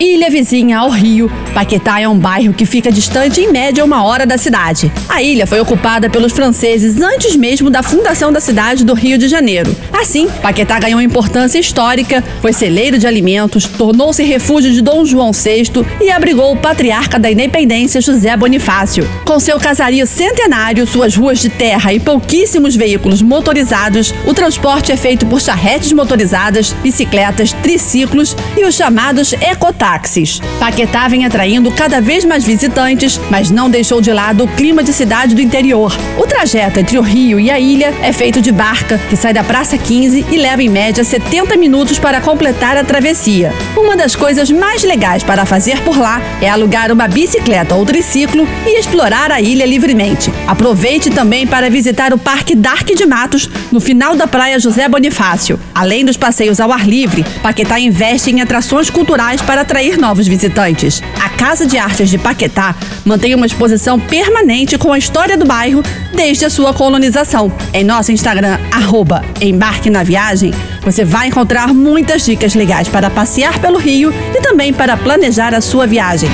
Ilha vizinha ao Rio, Paquetá é um bairro que fica distante em média uma hora da cidade. A ilha foi ocupada pelos franceses antes mesmo da fundação da cidade do Rio de Janeiro. Assim, Paquetá ganhou importância histórica, foi celeiro de alimentos, tornou-se refúgio de Dom João VI e abrigou o patriarca da independência José Bonifácio. Com seu casario centenário, suas ruas de terra e pouquíssimos veículos motorizados, o transporte é feito por charretes motorizadas, bicicletas, triciclos e os chamados ecotáxis. Paquetá vem atraindo cada vez mais visitantes, mas não deixou de lado o clima de cidade do interior. O trajeto entre o Rio e a ilha é feito de barca, que sai da Praça 15 e leva em média 70 minutos para completar a travessia. Uma das coisas mais legais para fazer por lá é alugar uma bicicleta ou triciclo e explorar a ilha livremente. Aproveite também para visitar o Parque Dark de Matos, no final da Praia José Bonifácio. Além dos passeios ao ar livre, Paquetá investe em atrações culturais para atrair novos visitantes. A Casa de Artes de Paquetá mantém uma exposição permanente com a história do bairro desde a sua colonização. Em nosso Instagram, arroba Embarque na Viagem, você vai encontrar muitas dicas legais para passear pelo Rio e também para planejar a sua viagem.